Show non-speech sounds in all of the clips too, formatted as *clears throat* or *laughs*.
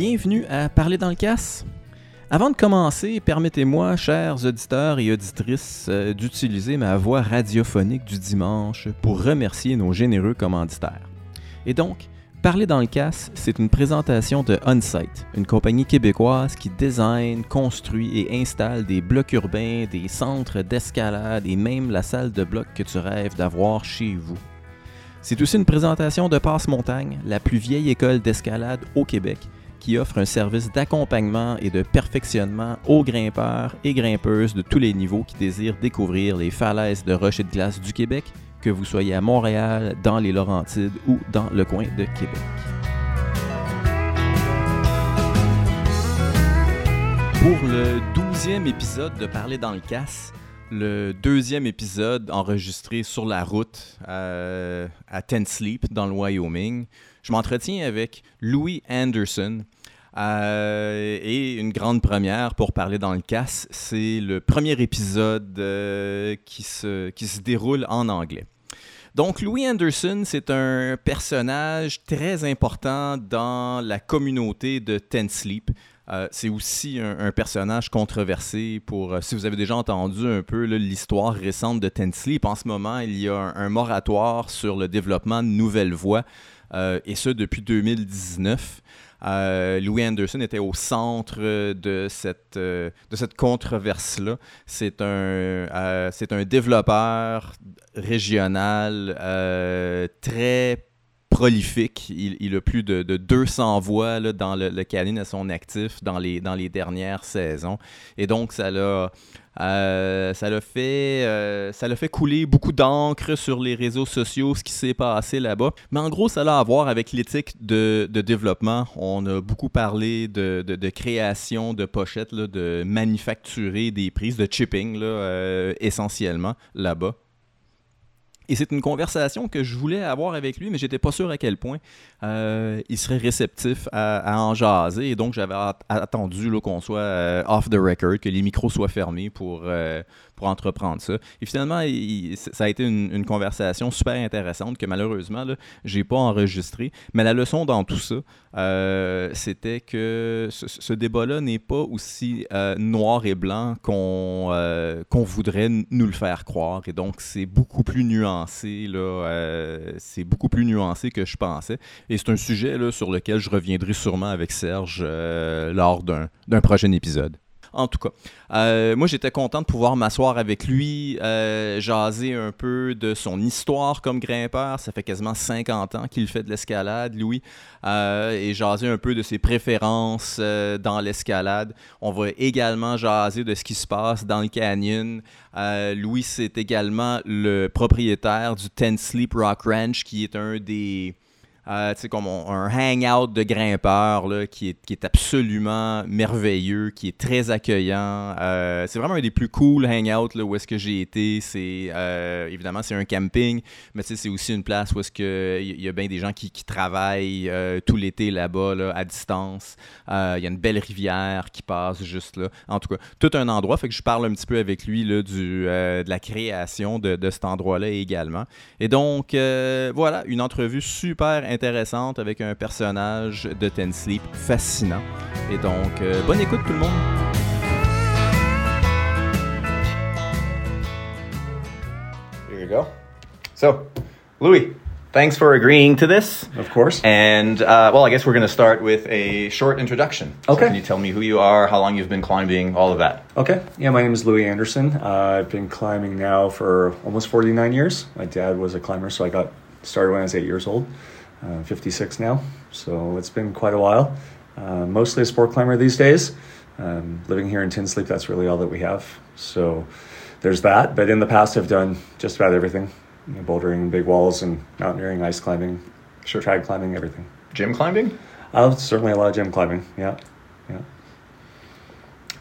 Bienvenue à Parler dans le casse. Avant de commencer, permettez-moi, chers auditeurs et auditrices, euh, d'utiliser ma voix radiophonique du dimanche pour remercier nos généreux commanditaires. Et donc, Parler dans le casse, c'est une présentation de Onsite, une compagnie québécoise qui design, construit et installe des blocs urbains, des centres d'escalade et même la salle de bloc que tu rêves d'avoir chez vous. C'est aussi une présentation de Passe-Montagne, la plus vieille école d'escalade au Québec, qui offre un service d'accompagnement et de perfectionnement aux grimpeurs et grimpeuses de tous les niveaux qui désirent découvrir les falaises de roches et de glace du Québec que vous soyez à Montréal, dans les Laurentides ou dans le coin de Québec. Pour le douzième épisode de Parler dans le casse, le deuxième épisode enregistré sur la route à, à Ten Sleep dans le Wyoming, je m'entretiens avec Louis Anderson, euh, et une grande première pour parler dans le casse, c'est le premier épisode euh, qui, se, qui se déroule en anglais. Donc, Louis Anderson, c'est un personnage très important dans la communauté de Ten Sleep. Euh, c'est aussi un, personnage controversé pour, si vous avez déjà entendu un peu l'histoire récente de Ten Sleep, en ce moment, il y a un, moratoire sur le développement de nouvelles voies, et ce depuis 2019. Euh, Louis Anderson était au centre de cette, euh, de cette controverse-là. C'est un, euh, c'est un développeur régional très prolifique. Il, a plus de, 200 voix dans le, le à son actif dans les, dernières saisons. Et donc, ça l'a euh, ça l'a euh, fait couler beaucoup d'encre sur les réseaux sociaux, ce qui s'est passé là-bas. Mais en gros, ça a à voir avec l'éthique de, développement. On a beaucoup parlé de, création de pochettes, de manufacturer des prises, de chipping euh, essentiellement là-bas. Et c'est une conversation que je voulais avoir avec lui, mais j'étais pas sûr à quel point euh, il serait réceptif à, en jaser. Et donc, j'avais attendu qu'on soit euh, off the record, que les micros soient fermés pour, euh, pour entreprendre ça. Et finalement, ça a été une, conversation super intéressante que malheureusement, je n'ai pas enregistrée. Mais la leçon dans tout ça, euh, c'était que ce, débat-là n'est pas aussi euh, noir et blanc qu'on euh, qu'on voudrait nous le faire croire. Et donc, c'est beaucoup plus nuancé. là. c'est beaucoup plus nuancé que je pensais. Et c'est un sujet sur lequel je reviendrai sûrement avec Serge lors d'un prochain épisode. En tout cas, euh, moi j'étais content de pouvoir m'asseoir avec lui, euh, jaser un peu de son histoire comme grimpeur. Ça fait quasiment 50 ans qu'il fait de l'escalade, Louis, euh, et jaser un peu de ses préférences dans l'escalade. On va également jaser de ce qui se passe dans le canyon. Louis, c'est également le propriétaire du Ten Sleep Rock Ranch, qui est un des euh, comme un hangout de grimpeurs là, qui, est, qui est absolument merveilleux, qui est très accueillant. Euh, c'est vraiment un des plus cool hangouts là, où est-ce que j'ai été. C'est euh, évidemment c'est un camping, mais c'est aussi une place où est-ce que il y a bien des gens qui, qui travaillent tout l'été là-bas là, à distance. Il y a une belle rivière qui passe juste là. En tout cas, tout un endroit. Fait que je parle un petit peu avec lui là, du, de la création de, de cet endroit-là également. Et donc voilà, une entrevue super intéressante intéressante avec un personnage de Ten Sleep fascinant. Et donc, euh, bonne écoute tout le monde! Here you go. So, Louie, thanks for agreeing to this. Of course. And, uh, well, I guess we're going to start with a short introduction. Okay. So can you tell me who you are, how long you've been climbing, all of that? Okay. Yeah, my name is Louie Anderson. Uh, I've been climbing now for almost 49 years. My dad was a climber, so I got started when I was eight years old. Uh, 56 now, so it's been quite a while. Uh, mostly a sport climber these days. Um, living here in Ten Sleep, that's really all that we have. So there's that. But in the past, I've done just about everything you know, bouldering, big walls, and mountaineering, ice climbing, sure. trad climbing, everything. Gym climbing? Uh, certainly a lot of gym climbing, yeah. yeah.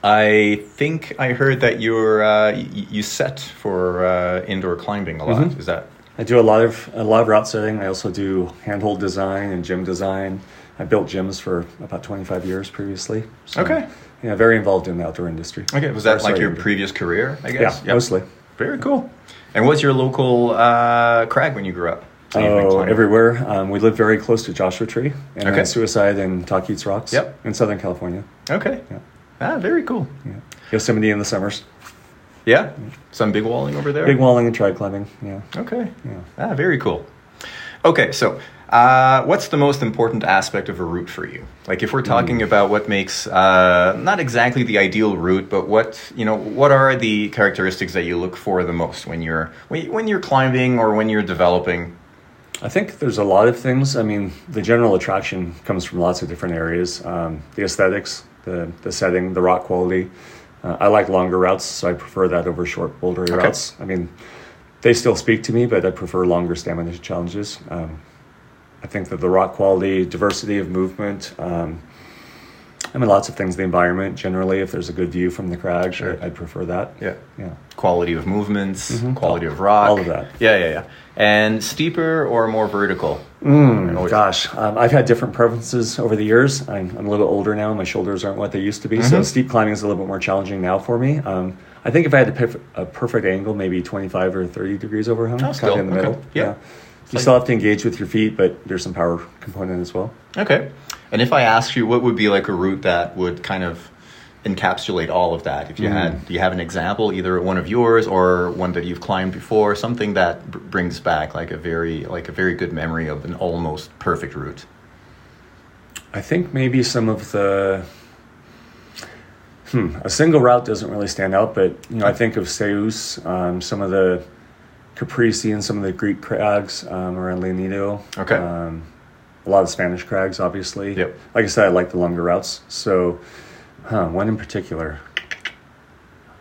I think I heard that you're uh, you set for uh, indoor climbing a lot. Mm-hmm. Is that I do a lot of a lot of route setting. I also do handhold design and gym design. I built gyms for about 25 years previously. So, okay. Yeah, very involved in the outdoor industry. Okay, was that like your previous career? I guess. Yeah, yep. mostly. Very cool. And what's your local uh, crag when you grew up? that you've been Oh, everywhere. Um, we live very close to Joshua Tree and Okay. Suicide and Tahquitz Rocks Yep. in Southern California. Okay. Yeah. Ah, very cool. Yeah. Yosemite in the summers. Yeah. Some big walling over there. Big walling and trad climbing. Yeah. Okay. Yeah. Ah, very cool. Okay, so uh, what's the most important aspect of a route for you? Like, if we're talking about what makes uh, not exactly the ideal route, but what you know, what are the characteristics that you look for the most when you're when, you- when you're climbing or when you're developing? I think there's a lot of things. I mean, the general attraction comes from lots of different areas. Um, the aesthetics, the, the setting, the rock quality. Uh, I like longer routes, so I prefer that over short bouldery Okay. routes. I mean, they still speak to me, but I prefer longer stamina challenges. Um, I think that the rock quality, diversity of movement, um, I mean, lots of things. The environment, generally, if there's a good view from the crag, Sure. I, I'd prefer that. Yeah. Yeah. Quality of movements, Mhm. quality of rock, All of that. Yeah, yeah, yeah. And steeper or more vertical? Mm, gosh, um, I've had different preferences over the years. I'm, I'm a little bit older now. My shoulders aren't what they used to be, so Mhm. steep climbing is a little bit more challenging now for me. Um, I think if I had to pick a perfect angle, maybe 25 or 30 degrees overhung, Oh, kind of in the okay. middle. Yeah. You like- still have to engage with your feet, but there's some power component as well. Okay. And if I ask you, what would be like a route that would kind of encapsulate all of that? If you had, do you have an example, either one of yours or one that you've climbed before, something that b- brings back like a very, like a very good memory of an almost perfect route? I think maybe some of the hmm, a single route doesn't really stand out, but you know I think of Céüse, um, some of the Kyparissi and some of the Greek crags um, around Leonidio. Okay. Um, a lot of Spanish crags, obviously. Yep. Like I said, I like the longer routes. So, huh, one in particular.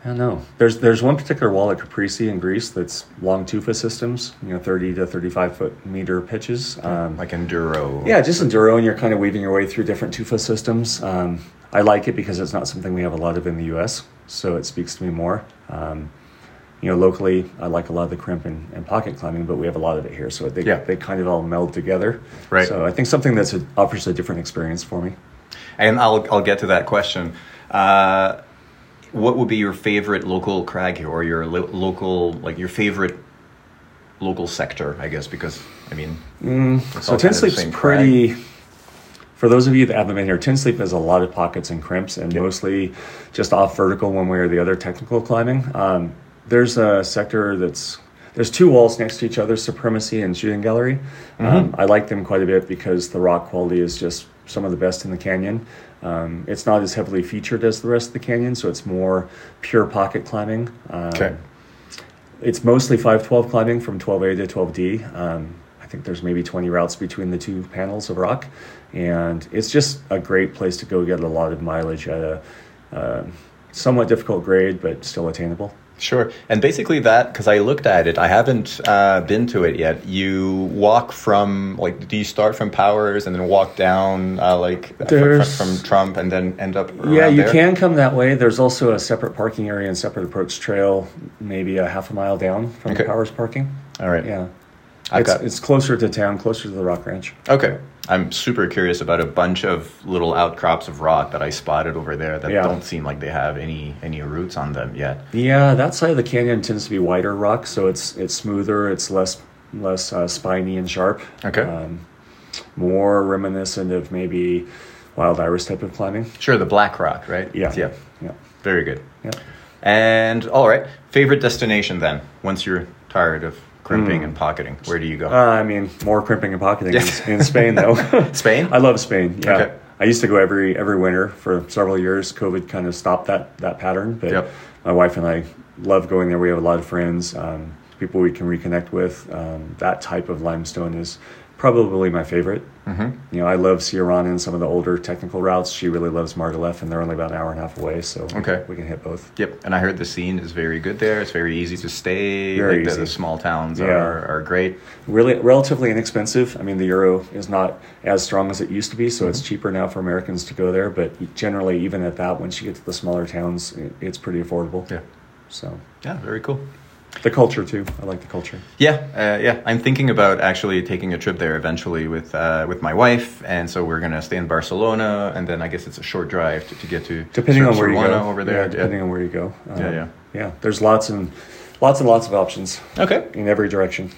I don't know. There's there's one particular wall at Kyparissi in Greece that's long tufa systems. You know, thirty to thirty-five foot meter pitches. Um, Like enduro? yeah, just enduro, and you're kind of weaving your way through different tufa systems. Um, I like it because it's not something we have a lot of in the U.S., so it speaks to me more. Um, you know, locally, I like a lot of the crimp and, and pocket climbing, but we have a lot of it here, so they Yeah. they kind of all meld together. Right. So I think something that's a, offers a different experience for me. And I'll, I'll get to that question. Uh, what would be your favorite local crag here or your lo- local, like your favorite local sector, I guess, because, I mean, it's So Ten kind of the Sleep's same pretty. For those of you that haven't been here, Ten Sleep has a lot of pockets and crimps, and Yep. mostly just off vertical one way or the other. Technical climbing. Um, there's a sector that's there's two walls next to each other, Supremacy and Shooting Gallery. Mm-hmm. Um, I like them quite a bit because the rock quality is just some of the best in the canyon. Um, it's not as heavily featured as the rest of the canyon, so it's more pure pocket climbing. Um, Okay. it's mostly 512 climbing from 12A to 12D. Um, I think there's maybe 20 routes between the two panels of rock. And it's just a great place to go get a lot of mileage at a uh, somewhat difficult grade, but still attainable. Sure. And basically that, because I looked at it, I haven't uh, been to it yet. You walk from, like, do you start from Powers and then walk down, uh, like, fr- fr- from Trump and then end up yeah, you there? can come that way. There's also a separate parking area and separate approach trail, maybe a half a mile down from Okay. the Powers parking. All right. Yeah. I've It's, got- it's closer to town, closer to the Rock Ranch. Okay. I'm super curious about a bunch of little outcrops of rock that I spotted over there that Yeah. don't seem like they have any any routes on them yet. Yeah, that side of the canyon tends to be wider rock, so it's it's smoother, it's less less uh, spiny and sharp. Okay. Um, more reminiscent of maybe wild iris type of climbing. Sure, the black rock, right? Yeah. Yeah. Yeah. Very good. Yeah. And all right, favorite destination then? Once you're tired of crimping Hmm. and pocketing, where do you go? Uh, I mean, more crimping and pocketing in, in Spain, though. *laughs* *laughs* Spain? I love Spain. Yeah. Okay. I used to go every every winter for several years. COVID kind of stopped that that pattern, but Yep. my wife and I love going there. We have a lot of friends, um, people we can reconnect with. Um, that type of limestone is probably my favorite. Mhm. You know, I love Siurana and some of the older technical routes. She really loves Margalef, and they're only about an hour and a half away, so Okay. we can hit both. Yep, and I heard the scene is very good there. It's very easy to stay. Very like the, easy. the small towns Yeah. are, are great. Really, relatively inexpensive. I mean, the euro is not as strong as it used to be, so it's cheaper now for Americans to go there. But generally, even at that, once you get to the smaller towns, it's pretty affordable. Yeah. So Yeah, very cool. The culture too. I like the culture. Yeah, uh, yeah. I'm thinking about actually taking a trip there eventually with uh, with my wife, and so we're gonna stay in Barcelona, and then I guess it's a short drive to, to get to Depending on where you go, over there. Yeah, depending on where you go. Um, Yeah, yeah. yeah. There's lots and lots and lots of options Okay. in every direction.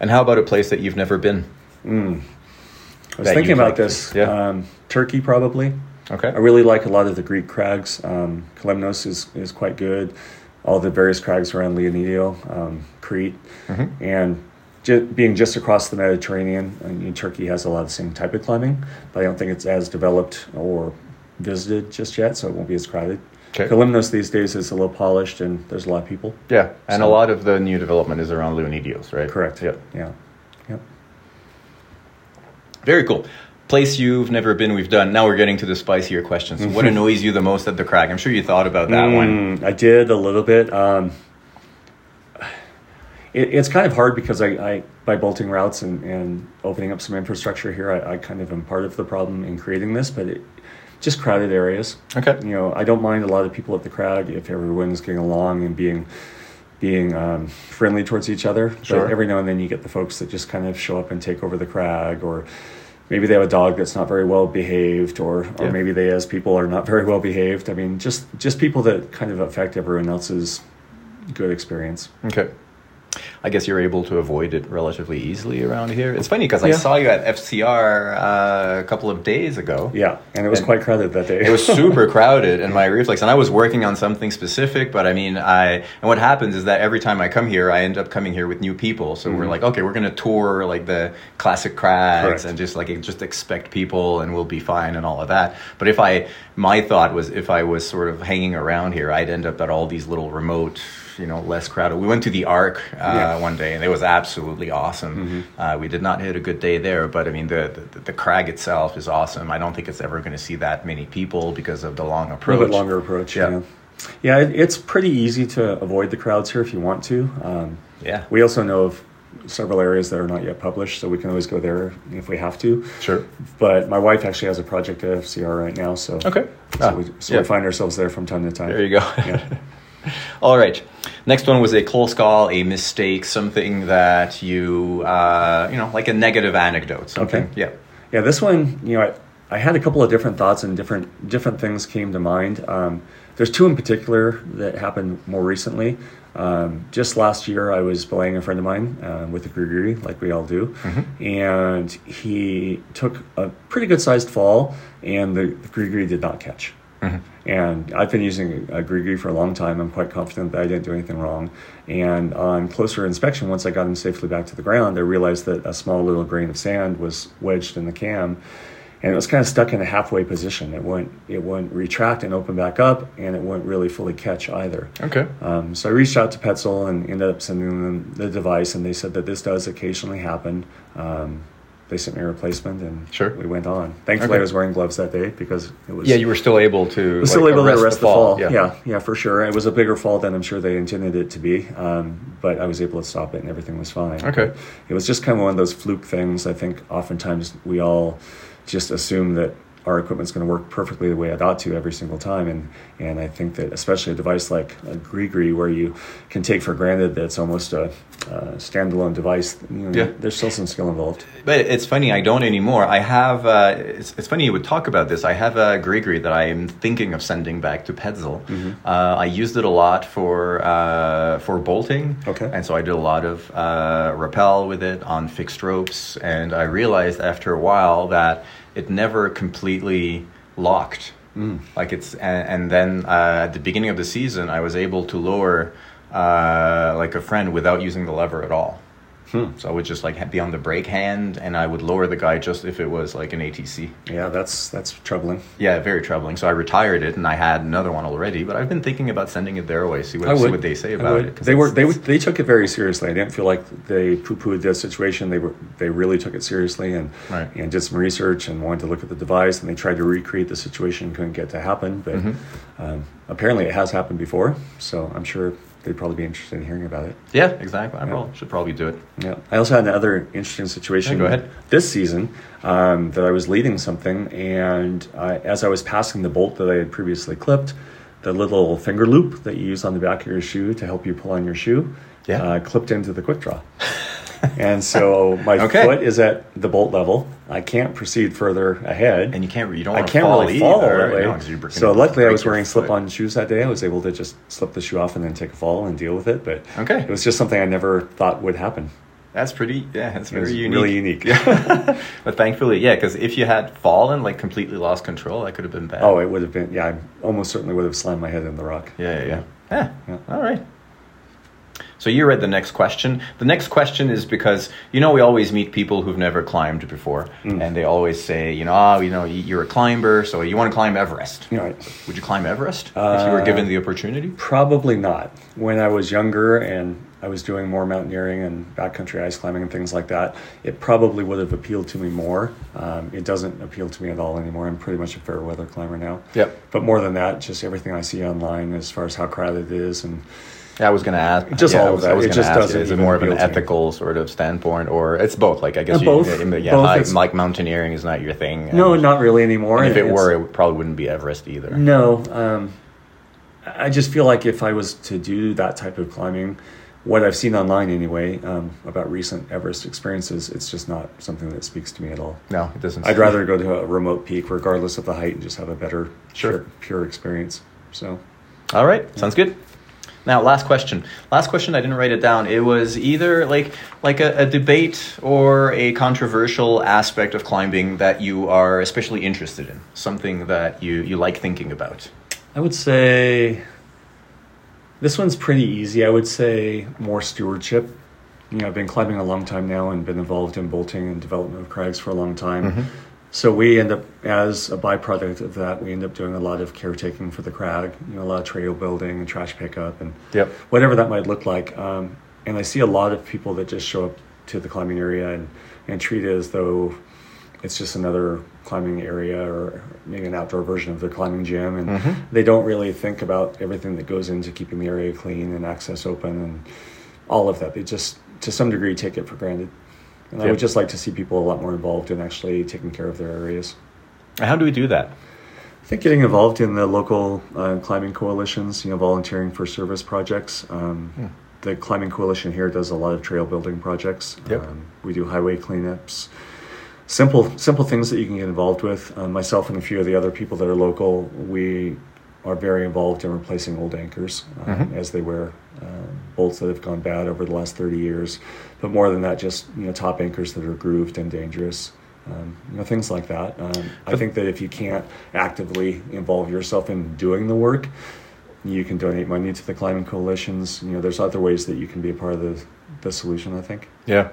And how about a place that you've never been? I was That thinking about this. yeah. Um, Turkey, probably. Okay. I really like a lot of the Greek crags. Um, Kalymnos is, is quite good. All the various crags around Leonidio, um, Crete, Mm-hmm. and ju- being just across the Mediterranean. I mean, Turkey has a lot of the same type of climbing, but I don't think it's as developed or visited just yet, so it won't be as crowded. Okay. Kalymnos these days is a little polished, and there's a lot of people. Yeah, and a lot of the new development is around Leonidios, right? Correct. Yeah. Yeah. Yep. Very cool. Place you've never been, we've done. Now we're getting to the spicier questions. what annoys you the most at the crag? I'm sure you thought about that one. Mm, I did a little bit. Um, it, it's kind of hard because I, I by bolting routes and, and opening up some infrastructure here, I, I kind of am part of the problem in creating this, but it, just crowded areas. Okay. You know, I don't mind a lot of people at the crag if everyone's getting along and being being um, friendly towards each other. Sure. But every now and then you get the folks that just kind of show up and take over the crag, or maybe they have a dog that's not very well behaved, or or Yeah. maybe they as people are not very well behaved. I mean, just just people that kind of affect everyone else's good experience. Okay. I guess you're able to avoid it relatively easily around here. It's funny because I saw you at FCR uh, a couple of days ago. Yeah, and it was And- quite crowded that day. It was super *laughs* crowded, and my reflex. And I was working on something specific, but I mean, I and what happens is that every time I come here, I end up coming here with new people. So we're like, okay, we're gonna tour like the classic crags Correct. and just like just expect people, and we'll be fine and all of that. But if I, my thought was, if I was sort of hanging around here, I'd end up at all these little remote. You know, less crowded. We went to the Arc uh, Yeah. one day, and it was absolutely awesome. Uh, we did not hit a good day there, but I mean, the, the the crag itself is awesome. I don't think it's ever going to see that many people because of the long a approach. little bit longer approach. Yeah. Yeah, yeah. it's pretty easy to avoid the crowds here if you want to. Um, Yeah, We also know of several areas that are not yet published, so we can always go there if we have to. sure. But my wife actually has a project at FCR right now, so Okay. so, Ah, we, so yeah. we find ourselves there from time to time. There you go. *laughs* *laughs* All right. Next one was a close call, a mistake, something that you, uh, you know, like a negative anecdote. Something. Okay. Yeah. Yeah, this one, you know, I, I had a couple of different thoughts and different different things came to mind. Um, there's two in particular that happened more recently. Um, just last year, I was belaying a friend of mine uh, with a grigri, like we all do, and he took a pretty good sized fall, and the, the grigri did not catch. And I've been using a grigri for a long time. I'm quite confident that I didn't do anything wrong. And on closer inspection, once I got him safely back to the ground, I realized that a small little grain of sand was wedged in the cam, and it was kind of stuck in a halfway position. It wouldn't it wouldn't retract and open back up, and it wouldn't really fully catch either. Okay. Um, so I reached out to Petzl and ended up sending them the device, and they said that this does occasionally happen. Um, they sent me a replacement, and Sure. we went on. Thankfully, Okay. I was wearing gloves that day because it was Yeah, you were still able to. was still like, able to arrest the fall. Yeah. Yeah. yeah, for sure. It was a bigger fall than I'm sure they intended it to be, um, but I was able to stop it and everything was fine. Okay. It was just kind of one of those fluke things. I think oftentimes we all just assume that our equipment's going to work perfectly the way it ought to every single time, and and I think that especially a device like a Grigri, where you can take for granted that it's almost a, uh standalone device, you know, Yeah. there's still some skill involved. But it's funny, I don't anymore. I have, uh, it's, it's funny you would talk about this. I have a Grigri that I am thinking of sending back to Petzl. Uh, I used it a lot for, uh, for bolting. Okay. And so I did a lot of uh, rappel with it on fixed ropes. And I realized after a while that it never completely locked. Like it's, and, and then uh, at the beginning of the season, I was able to lower uh, like a friend without using the lever at all. So I would just like be on the brake hand, and I would lower the guy just if it was like an ATC. Yeah, that's that's troubling. Yeah, very troubling. So I retired it, and I had another one already. But I've been thinking about sending it their way. See what see what they say about it. They were they they took it very seriously. I didn't feel like they poo pooed the situation. They were they really took it seriously and Right. and did some research and wanted to look at the device and they tried to recreate the situation. Couldn't get to happen, but Mm-hmm. um, apparently it has happened before. So I'm sure they'd probably be interested in hearing about it. yeah, exactly. I prob- should probably do it. Yeah. I also had another interesting situation. Yeah, go ahead. This season, um, that I was leading something, and I, as I was passing the bolt that I had previously clipped, the little finger loop that you use on the back of your shoe to help you pull on your shoe, Yeah. uh, clipped into the quick draw. *laughs* and so my Okay. foot is at the bolt level. I can't proceed further ahead. And you can't. You don't. I can't fall really fall right? that way. So luckily, I was wearing slip-on shoes that day. I was able to just slip the shoe off and then take a fall and deal with it. But Okay. it was just something I never thought would happen. That's pretty. Yeah, that's very unique. really unique. *laughs* but thankfully, yeah, because if you had fallen, like completely lost control, that could have been bad. Oh, it would have been. Yeah, I almost certainly would have slammed my head in the rock. yeah, yeah, yeah. Yeah. Yeah. All right. So you read the next question. The next question is because you know we always meet people who've never climbed before, Mm. and they always say, you know, oh, you know, you're a climber, so you want to climb Everest. Know, Would you climb Everest if you were Uh, given the opportunity? Probably not. When I was younger and I was doing more mountaineering and backcountry ice climbing and things like that, it probably would have appealed to me more. Um, it doesn't appeal to me at all anymore. I'm pretty much a fair weather climber now. Yep. But more than that, just everything I see online as far as how crowded it is and I was going to ask. Just yeah, all of that. I was It gonna just ask doesn't Is it more of an to ethical sort of standpoint, or it's both? Like I guess Uh, you, both. yeah, yeah, Both. hi- It's- like mountaineering is not your thing. no, and- not really anymore. and if it It's- were, it probably wouldn't be Everest either. No, um, I just feel like if I was to do that type of climbing, what I've seen online anyway um, about recent Everest experiences, it's just not something that speaks to me at all. No, it doesn't. I'd rather go to a remote peak, regardless of the height, and just have a better, Sure. pure, pure experience. So, All right, sounds good. Now, last question. Last question. I didn't write it down. It was either like like a, a debate or a controversial aspect of climbing that you are especially interested in. Something that you you like thinking about. I would say this one's pretty easy. I would say more stewardship. You know, I've been climbing a long time now and been involved in bolting and development of crags for a long time. Mm-hmm. So we end up, as a byproduct of that, we end up doing a lot of caretaking for the crag. You know, a lot of trail building and trash pickup and Yep. whatever that might look like. Um, and I see a lot of people that just show up to the climbing area and, and treat it as though it's just another climbing area or maybe an outdoor version of their climbing gym. And Mhm. they don't really think about everything that goes into keeping the area clean and access open and all of that. They just, to some degree, take it for granted. And I would just like to see people a lot more involved in actually taking care of their areas. How do we do that? I think getting involved in the local uh, climbing coalitions, you know, volunteering for service projects. Um, Hmm. The climbing coalition here does a lot of trail building projects. Yep. Um, we do highway cleanups, simple simple things that you can get involved with. Um, myself and a few of the other people that are local, we are very involved in replacing old anchors um, Mhm. as they wear um, bolts that have gone bad over the last 30 years. But more than that, just you know, top anchors that are grooved and dangerous. Um, you know, things like that. Um, I think that if you can't actively involve yourself in doing the work, you can donate money to the climbing coalitions. You know, there's other ways that you can be a part of the, the solution. I think. Yeah,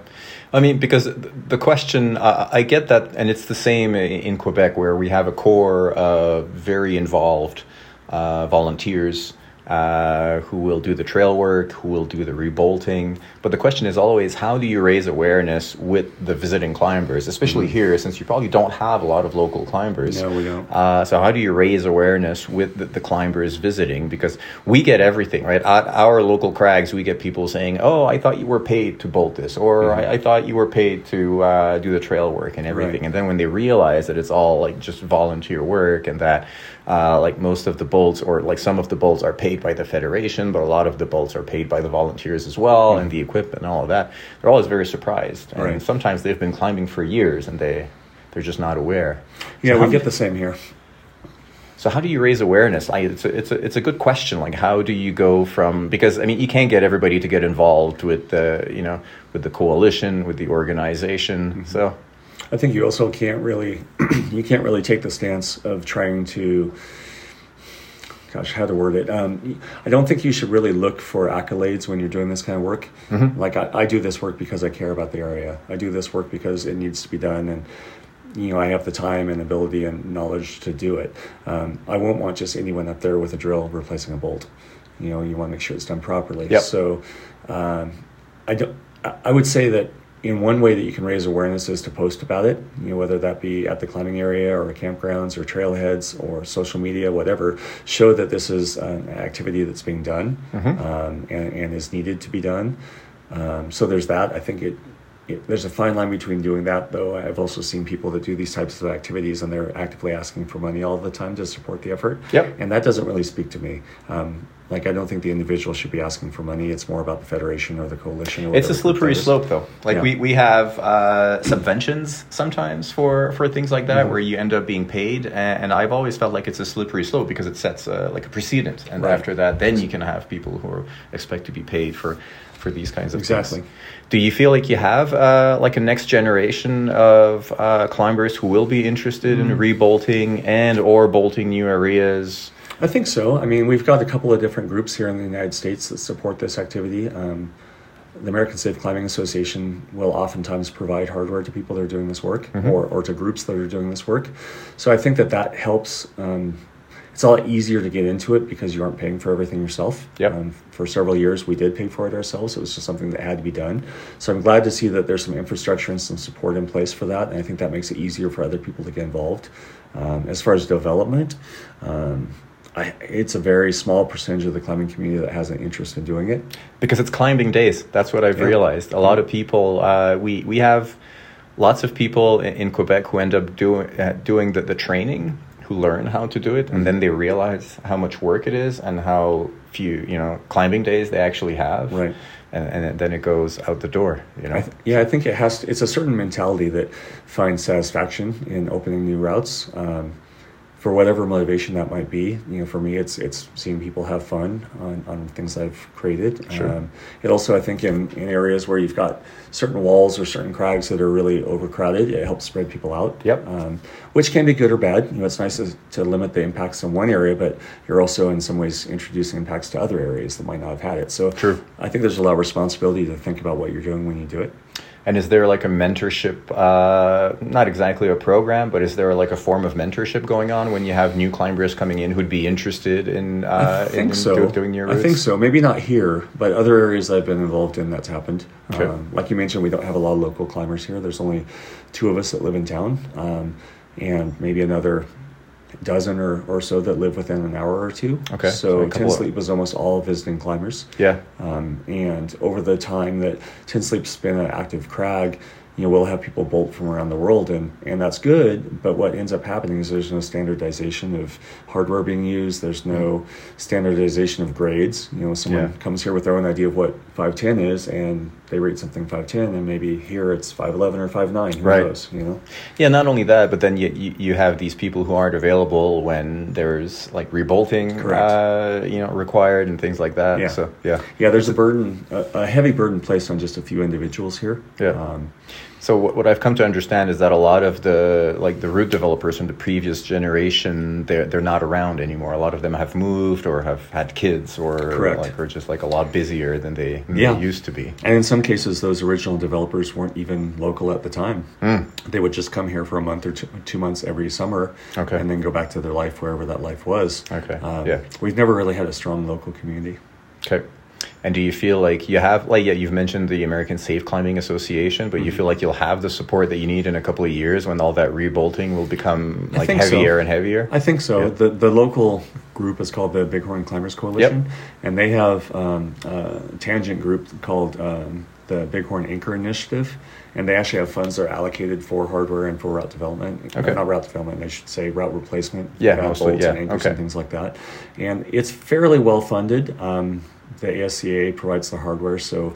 I mean, because the question, uh, I get that, and it's the same in Quebec where we have a core of very involved uh, volunteers uh, who will do the trail work, who will do the rebolting. But the question is always, how do you raise awareness with the visiting climbers, especially here, since you probably don't have a lot of local climbers? No, we don't. Uh, so how do you raise awareness with the, the climbers visiting? Because we get everything, right? At our local crags, we get people saying, "Oh, I thought you were paid to bolt this," or I, "I thought you were paid to uh, do the trail work and everything." Right. And then when they realize that it's all like just volunteer work and that uh, like most of the bolts or like some of the bolts are paid by the federation, but a lot of the bolts are paid by the volunteers as well, and the equipment and all of that, they're always very surprised. And Right. sometimes they've been climbing for years and they they're just not aware. Yeah, So we get the same here. so how do you raise awareness? Like it's a, it's a, it's a good question. Like how do you go from because I mean you can't get everybody to get involved with the you know with the coalition with the organization. So I think you also can't really *clears throat* you can't really take the stance of trying to gosh how to word it. Um, i don't think you should really look for accolades when you're doing this kind of work. Like I, I do this work because i care about the area. I do this work because it needs to be done and you know i have the time and ability and knowledge to do it. Um, i won't want just anyone up there with a drill replacing a bolt. You know you want to make sure it's done properly. Yep. so um, I don't. I would say that in one way that you can raise awareness is to post about it. You know, whether that be at the climbing area or campgrounds or trailheads or social media, whatever. Show that this is an activity that's being done um, and, and is needed to be done. Um, so there's that. I think it, it. There's a fine line between doing that, though. I've also seen people that do these types of activities and they're actively asking for money all the time to support the effort. Yep. And that doesn't really speak to me. Um, Like I don't think the individual should be asking for money. It's more about the federation or the coalition. Or It's a slippery slope, though. Like Yeah. we, we have uh, subventions sometimes for, for things like that, Mhm. where you end up being paid, and, and I've always felt like it's a slippery slope because it sets uh, like a precedent, and Right. after that, then you can have people who are expect to be paid for for these kinds of Exactly. things. Do you feel like you have uh, like a next generation of uh, climbers who will be interested Mm. in rebolting and or bolting new areas? I think so. I mean, we've got a couple of different groups here in the United States that support this activity. Um, the American Safe Climbing Association will oftentimes provide hardware to people that are doing this work Mhm. or, or to groups that are doing this work. So I think that that helps. Um, it's a lot easier to get into it because you aren't paying for everything yourself. Yep. Um, for several years, we did pay for it ourselves. It was just something that had to be done. So I'm glad to see that there's some infrastructure and some support in place for that. And I think that makes it easier for other people to get involved. Um, as far as development, um, I, it's a very small percentage of the climbing community that has an interest in doing it. because it's climbing days. That's what I've Yeah. realized. A lot of people, uh, we we have lots of people in, in Quebec who end up doing uh, doing the, the training, who learn how to do it, and then they realize how much work it is and how few you know climbing days they actually have. Right. And, and then it goes out the door. You know. I th- yeah, I think it has. To, it's a certain mentality that finds satisfaction in opening new routes, um, for whatever motivation that might be. You know, for me, it's it's seeing people have fun on, on things I've created. Sure. Um, it also, I think, in, in areas where you've got certain walls or certain crags that are really overcrowded, it helps spread people out. Yep. Um, which can be good or bad. You know, it's nice to, to limit the impacts in one area, but you're also in some ways introducing impacts to other areas that might not have had it. So True. I think there's a lot of responsibility to think about what you're doing when you do it. And is there like a mentorship, uh, not exactly a program, but is there like a form of mentorship going on when you have new climbers coming in who'd be interested in, uh, I think in so. do- doing your I think so. Maybe not here, but other areas I've been involved in, that's happened. Okay. Um, like you mentioned, we don't have a lot of local climbers here. There's only two of us that live in town, um, and maybe another dozen or, or so that live within an hour or two. Okay, so So, a couple Ten of- Sleep was almost all visiting climbers. Yeah. Um, and over the time that Ten Sleep's been an active crag, you know, we'll have people bolt from around the world, and, and that's good. But what ends up happening is there's no standardization of hardware being used. There's no standardization of grades. You know, someone Yeah. comes here with their own idea of what 510 is, and they rate something 510, and maybe here it's 511 or 59. Who Right. knows? You know. Yeah, not only that, but then you, you, you have these people who aren't available when there's like rebolting, uh, you know, required and things like that. Yeah. So yeah. Yeah, there's a burden, a, a heavy burden placed on just a few individuals here. Yeah. Um, So what, what I've come to understand is that a lot of the like the route developers from the previous generation, they're they're not around anymore. A lot of them have moved or have had kids or Correct. like are just like a lot busier than they, Yeah. used to be. And in some cases, those original developers weren't even local at the time. Mm. They would just come here for a month or two, two months every summer, Okay. and then go back to their life wherever that life was. Okay, Um, yeah. We've never really had a strong local community. Okay. And do you feel like you have like yeah you've mentioned the American Safe Climbing Association, but you Mm-hmm. feel like you'll have the support that you need in a couple of years when all that rebolting will become I like think so. heavier and heavier? I think so. Yeah. The the local group is called the Bighorn Climbers Coalition, and they have um, a tangent group called um, the Bighorn Anchor Initiative, and they actually have funds that are allocated for hardware and for route development. Okay. Not route development, I should say route replacement. Yeah, mostly, bolts yeah, and anchors okay. and things like that. And it's fairly well funded. Um, the ASCA provides the hardware, so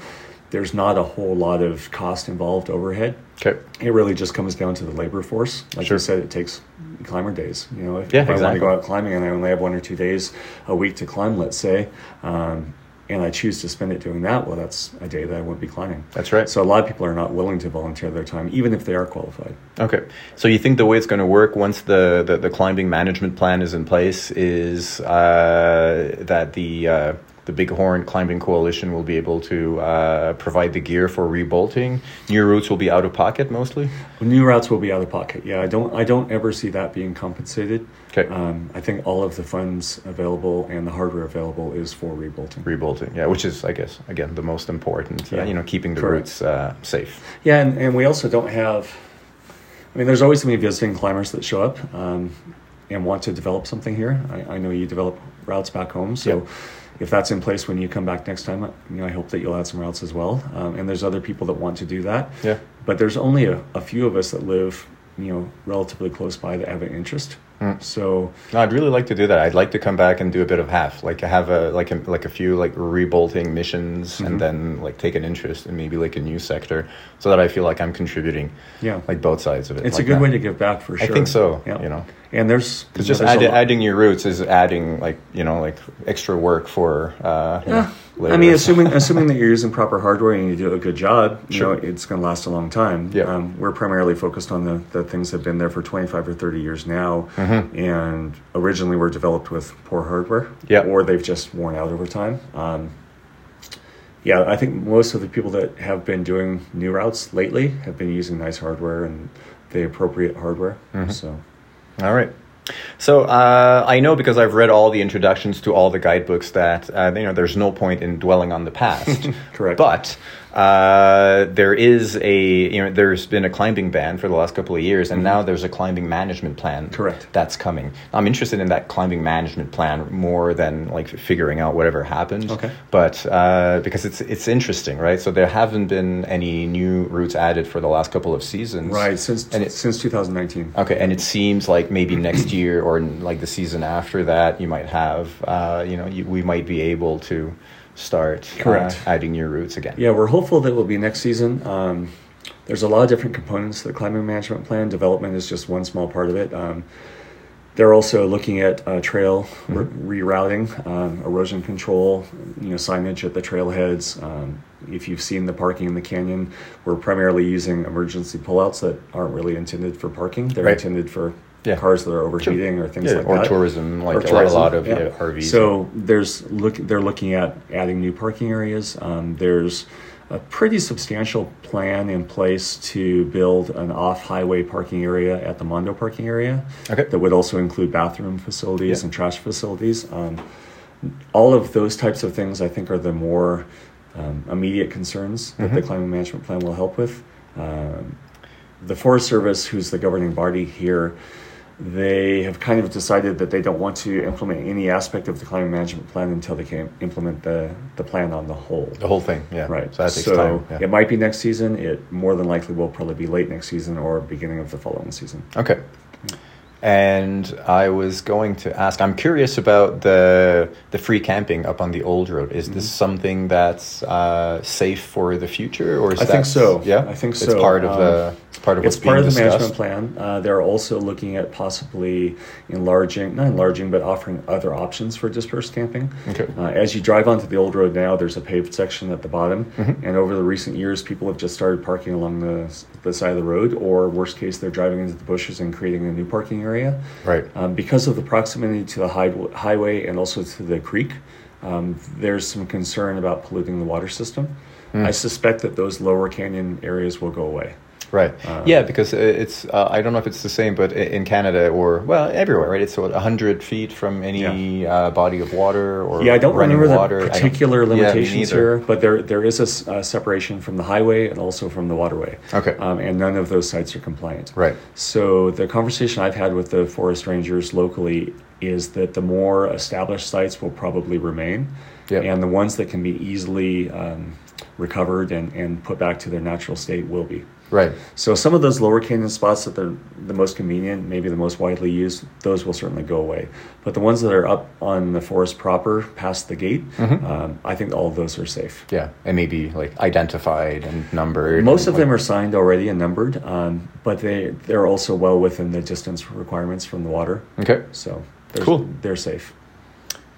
there's not a whole lot of cost involved overhead Okay. it really just comes down to the labor force. Like Sure. you said, it takes climber days. You know, if, Yeah, if I want to go out climbing and I only have one or two days a week to climb, let's say, um, and I choose to spend it doing that, well, that's a day that I won't be climbing. That's right. So a lot of people are not willing to volunteer their time, even if they are qualified. Okay. So you think the way it's going to work once the, the, the climbing management plan is in place is uh, that the uh, the Bighorn Climbing Coalition will be able to uh, provide the gear for rebolting. New routes will be out of pocket mostly. New routes will be out of pocket. Yeah, I don't. I don't ever see that being compensated. Okay. Um, I think all of the funds available and the hardware available is for rebolting. Rebolting, yeah, which is, I guess, again, the most important. Uh, Yeah. you know, keeping the Correct. routes uh, safe. Yeah, and, and we also don't have. I mean, there's always going to be visiting climbers that show up um, and want to develop something here. I, I know you develop routes back home, so. If that's in place when you come back next time, you know, I hope that you'll add somewhere else as well. Um, and there's other people that want to do that. Yeah. But there's only a, a few of us that live, you know, relatively close by that have an interest. So No, I'd really like to do that. I'd like to come back and do a bit of half, like have a like a, like a few like rebolting missions, Mm-hmm. and then like take an interest in maybe like a new sector, so that I feel like I'm contributing. Yeah. like both sides of it. it's like a good that. way to give back for sure. I think so. Yeah. You know, And there's because you know, just there's add, adding your roots is adding like you know like extra work for. Uh, you know, I mean, assuming *laughs* assuming that you're using proper hardware and you do a good job, you Sure. know, it's going to last a long time. Yeah. Um, we're primarily focused on the, the things that have been there for 25 or 30 years now, Mm-hmm. and originally were developed with poor hardware, Yeah. or they've just worn out over time. Um, yeah, I think most of the people that have been doing new routes lately have been using nice hardware and the appropriate hardware. Mm-hmm. So All right. So uh, I know because I've read all the introductions to all the guidebooks that uh, you know there's no point in dwelling on the past. *laughs* Correct. But uh, there is a you know there's been a climbing ban for the last couple of years, and now there's a climbing management plan. Mm-hmm. Correct. That's coming. I'm interested in that climbing management plan more than like figuring out whatever happened. Okay. But uh, because it's it's interesting, right? So there haven't been any new routes added for the last couple of seasons. right since And it- since 2019. Okay, and it seems like maybe next *clears throat* year or like the season after that, you might have, uh, you know, you, we might be able to start uh, Correct. adding new routes again. Yeah, we're hopeful that it will be next season. Um, there's a lot of different components to the climbing management plan. Development is just one small part of it. Um, they're also looking at uh, trail re- rerouting, um, erosion control, you know, signage at the trailheads. Um, if you've seen the parking in the canyon, we're primarily using emergency pullouts that aren't really intended for parking. They're Right. intended for Yeah. cars that are overheating or things Yeah, like or that. tourism, like Or a lot- tourism, a lot of yeah. yeah, RVs. So there's look they're looking at adding new parking areas. Um, there's a pretty substantial plan in place to build an off-highway parking area at the Mondo parking area. Okay. That would also include bathroom facilities Yeah. and trash facilities. Um, all of those types of things, I think, are the more um, immediate concerns that Mm-hmm. the climbing management plan will help with. Um, the Forest Service, who's the governing body here, they have kind of decided that they don't want to implement any aspect of the climbing management plan until they can implement the, the plan on the whole. the whole thing, yeah. Right. So takes time. Yeah. it might be next season. It more than likely will probably be late next season or beginning of the following season. Okay. And I was going to ask. I'm curious about the the free camping up on the old road. Is Mm-hmm. this something that's uh, safe for the future, or is I that, think so. Yeah, I think so. It's part of Um, the. It's part of what's It's part of the discussed. management plan. Uh, they're also looking at possibly enlarging, not enlarging, but offering other options for dispersed camping. Okay. Uh, as you drive onto the old road now, there's a paved section at the bottom, Mm-hmm. and over the recent years, people have just started parking along the, the side of the road, or worst case, they're driving into the bushes and creating a new parking area. Right. Um, because of the proximity to the high, highway and also to the creek, um, there's some concern about polluting the water system. Hmm. I suspect that those lower canyon areas will go away. Right. Uh, yeah, because it's uh, I don't know if it's the same, but in Canada or well everywhere, right? It's what hundred feet from any uh, body of water or Yeah, I don't remember water. The particular limitations neither. here, but there there is a separation from the highway and also from the waterway. Okay. Um, and none of those sites are compliant. Right. So the conversation I've had with the forest rangers locally is that the more established sites will probably remain, Yep. and the ones that can be easily um, recovered and, and put back to their natural state will be. Right. So some of those lower canyon spots that are the most convenient, maybe the most widely used, those will certainly go away. But the ones that are up on the forest proper, past the gate, Mm-hmm. um, I think all of those are safe. Yeah, and maybe like identified and numbered. Most and, of them like- are signed already and numbered, um, but they they're also well within the distance requirements from the water. okay. So they're, Cool. they're safe.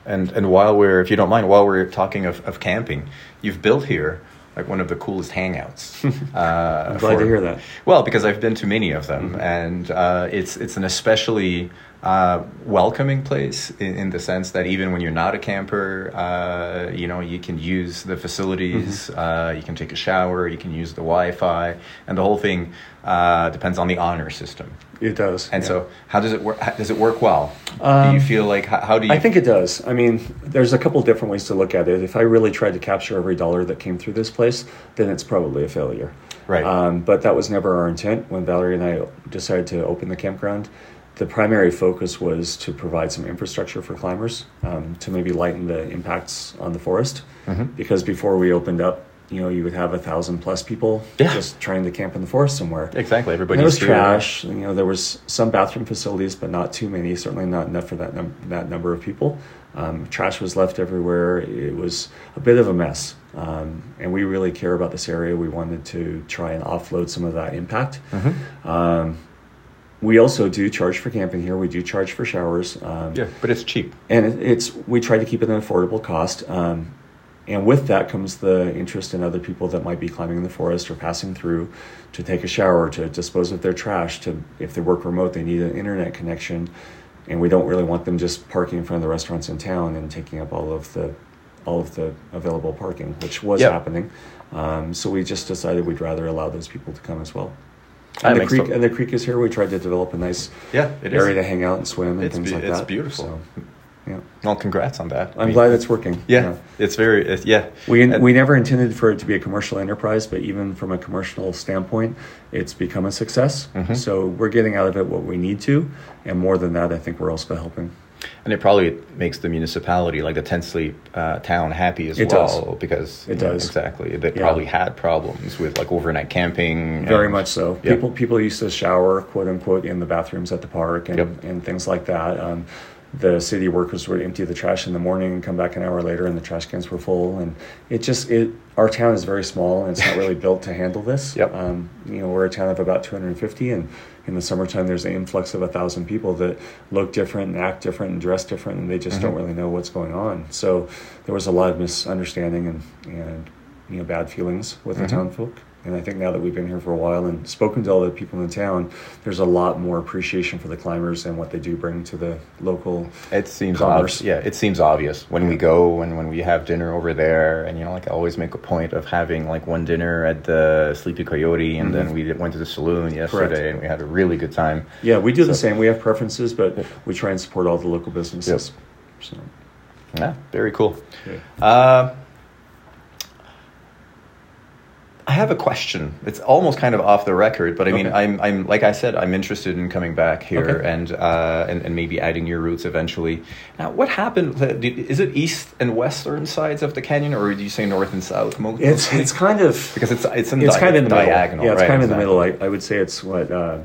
And and while we're, if you don't mind, while we're talking of, of camping, you've built here like one of the coolest hangouts. *laughs* Uh, I'm glad to hear that. Well, because I've been to many of them, and uh, it's it's an especially uh, welcoming place in, in the sense that even when you're not a camper, uh, you know you can use the facilities, uh, you can take a shower, you can use the Wi-Fi, and the whole thing uh, depends on the honor system. It does. And yeah. so, how does it work? Does it work well? do Um, you feel like how, how do you? I think it does. I mean, there's a couple different ways to look at it. If I really tried to capture every dollar that came through this place, then it's probably a failure. Right. Um, but that was never our intent when Valerie and I decided to open the campground. The primary focus was to provide some infrastructure for climbers um, to maybe lighten the impacts on the forest. Mm-hmm. Because before we opened up, you know, you would have a thousand plus people Yeah. just trying to camp in the forest somewhere. Exactly. Everybody there was trash. You know, there was some bathroom facilities, but not too many. Certainly not enough for that num- that number of people. Um, trash was left everywhere. It was a bit of a mess, um, and we really care about this area. We wanted to try and offload some of that impact. Mm-hmm. Um, we also do charge for camping here. We do charge for showers. Um, Yeah, but it's cheap. and it, it's we try to keep it an affordable cost. Um, and with that comes the interest in other people that might be climbing in the forest or passing through to take a shower, to dispose of their trash. To if they work remote, they need an internet connection, and we don't really want them just parking in front of the restaurants in town and taking up all of the all of the available parking, which was Yep. happening. Um, so we just decided we'd rather allow those people to come as well. And the creek and the creek is here. We tried to develop a nice Yeah, it is. area to hang out and swim and It's things be- like it's that. beautiful. So, yeah. Well, congrats on that. I I'm mean, glad it's working. Yeah, it's very. It's, yeah. We, And- we never intended for it to be a commercial enterprise, but even from a commercial standpoint, it's become a success. Mhm. So we're getting out of it what we need to, and more than that, I think we're also helping. And it probably makes the municipality, like the Ten Sleep uh, town, happy as It well does. because It know, does. exactly. They Yeah. probably had problems with like overnight camping. Very and- much so. People people used to shower, quote unquote, in the bathrooms at the park and, Yep. and things like that. Um, the city workers would empty the trash in the morning and come back an hour later, and the trash cans were full. And it just it our town is very small and it's not really built to handle this. Yep. Um, you know, we're a town of about 250, and in the summertime there's an influx of a thousand people that look different and act different and dress different, and they just don't Mhm. really know what's going on. So there was a lot of misunderstanding and and you know bad feelings with Mhm. the town folk. And I think now that we've been here for a while and spoken to all the people in the town, there's a lot more appreciation for the climbers and what they do bring to the local. It seems Commerce. obvious. Yeah, it seems obvious when we go and when we have dinner over there. And you know, like I always make a point of having like one dinner at the Sleepy Coyote, and then Mhm. we went to the saloon yesterday, and we had a really good time. Yeah, we do the same. We have preferences, but we try and support all the local businesses. So, Yeah, very cool. yeah. Uh, I have a question. It's almost kind of off the record, but I mean, Okay. I'm, I'm like I said, I'm interested in coming back here Okay. and, uh, and and maybe adding your routes eventually. Now, what happened? Is it east and western sides of the canyon, or do you say north and south? mo- It's it's kind of because it's it's in it's di- kind of in the diagonal. middle. Yeah, it's right, kind of in the middle. I, I would say it's what uh,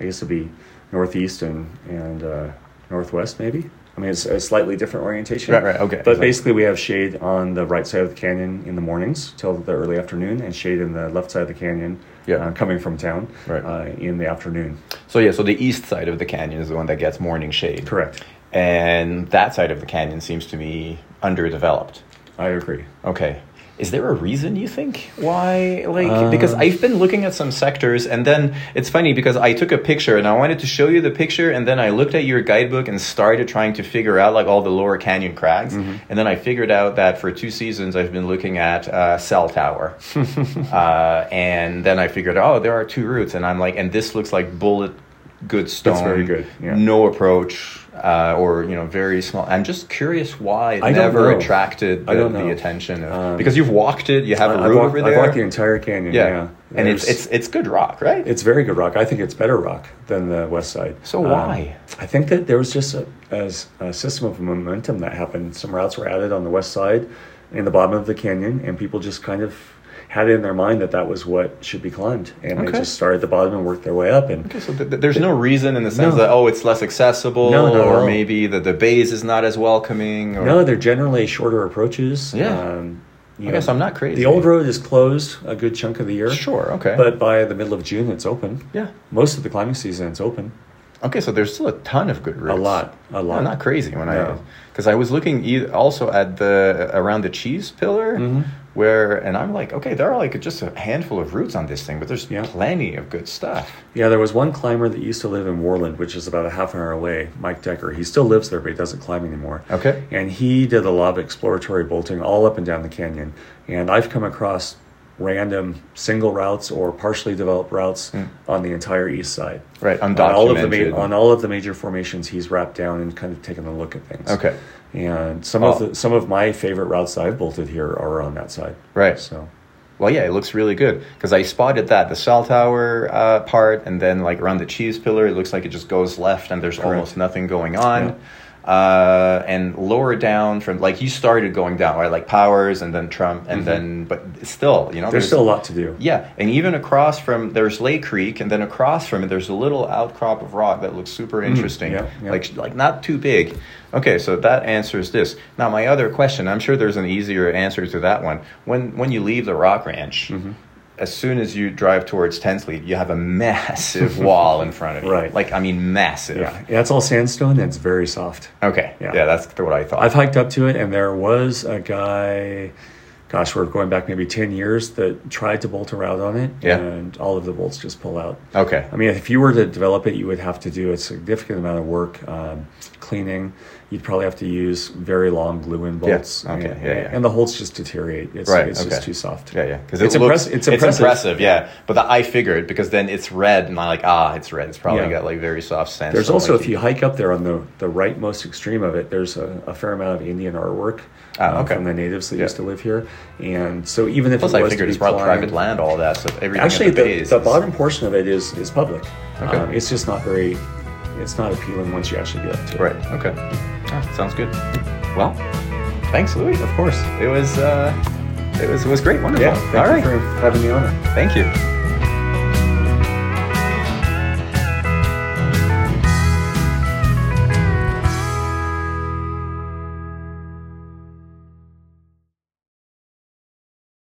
I guess it'd be northeast and and uh, northwest maybe. I mean, it's a slightly different orientation. Right, right, okay, But exactly. basically, we have shade on the right side of the canyon in the mornings till the early afternoon, and shade in the left side of the canyon, Yeah. uh, coming from town, Right. uh, in the afternoon. So yeah, so the east side of the canyon is the one that gets morning shade. Correct. And that side of the canyon seems to me underdeveloped. I agree. Okay. Is there a reason you think why? Like, Uh, because I've been looking at some sectors, and then it's funny because I took a picture and I wanted to show you the picture, and then I looked at your guidebook and started trying to figure out like all the lower canyon crags, Mm-hmm. and then I figured out that for two seasons I've been looking at uh, Cell Tower, *laughs* uh, and then I figured, oh, there are two routes, and I'm like, and this looks like bullet good stone, That's very good, yeah. no approach. Uh, or you know, very small. I'm just curious why it I never attracted the, I don't the attention of, Um, because you've walked it. You have a I've route walked, over I've walked the entire canyon. yeah, Yeah, and it's There's- it's it's good rock, right? It's very good rock. I think it's better rock than the west side. So why? I think that there was just a, a, a system of momentum that happened. Some routes were added on the west side, in the bottom of the canyon, and people just kind of had it in their mind that that was what should be climbed, and Okay. they just started at the bottom and worked their way up. And okay, so th- th- there's no reason in the sense No. that oh, it's less accessible, No, at or maybe the the base is not as welcoming. Or, no, they're generally shorter approaches. Yeah. um, you I guess I'm not crazy. The old road is closed a good chunk of the year. Sure. Okay. But by the middle of June, it's open. yeah. Most of the climbing season, it's open. Okay, so there's still a ton of good routes. A lot, a lot. No, not crazy when I because I was looking also at the around the cheese pillar Mhm. Where and I'm like okay there are like just a handful of routes on this thing but there's Yeah. plenty of good stuff. Yeah, there was one climber that used to live in Worland, which is about a half an hour away, Mike Decker. He still lives there, but he doesn't climb anymore. Okay. And he did a lot of exploratory bolting all up and down the canyon. And I've come across random single routes or partially developed routes Mm. on the entire east side. Right, On all of the undocumented. ma- on all of the major formations, he's wrapped down and kind of taken a look at things. Okay. And some Oh. of the, some of my favorite routes that I've bolted here are on that side. Right. So Well, yeah, it looks really good because I spotted that the cell tower uh, part, and then like around the cheese pillar, it looks like it just goes left, and there's Correct. almost nothing going on. Uh, and lower down from like you started going down right, like Powers and then Trump and then but still you know Mm-hmm. There's still a lot to do. yeah, and even across from there's Leigh Creek, and then across from it there's a little outcrop of rock that looks super interesting. yeah, yeah. Like like not too big. Okay, so that answers this. Now my other question, I'm sure there's an easier answer to that one. When when you leave the Rock Ranch. Mm-hmm. As soon as you drive towards Ten Sleep, you have a massive *laughs* wall in front of you. Right. Like, I mean, massive. Yeah, yeah, it's all sandstone and it's very soft. Okay. Yeah. Yeah. that's what I thought. I've hiked up to it, and there was a guy, gosh, we're going back maybe 10 years, that tried to bolt a route on it, Yeah. and all of the bolts just pull out. okay. I mean, if you were to develop it, you would have to do a significant amount of work um, cleaning. You'd probably have to use very long glue-in bolts. okay, and, yeah, yeah. and the holes just deteriorate. It's, Right, it's just too soft. Yeah, yeah. Because It's it looks, impress- it's it's impressive. impressive. yeah. But the, I figured because then it's red, and I'm like, ah, it's red. It's probably Yeah. got like very soft sand. There's also, like, if you hike up there on the, the rightmost extreme of it, there's a, a fair amount of Indian artwork uh, okay. from the natives that Yeah. used to live here. And so even if Plus, it I was figured it's climbed- private land, all that. So everything Actually, the, the, the bottom portion of it is, is public. Okay. Um, it's just not very, it's not appealing once you actually get up to it. Right. Okay. Ah, sounds good. Well, thanks, Louie. Of course, it was. Uh, it was. It was great. Wonderful. Yeah, thank all you right. for having me on it. Thank you.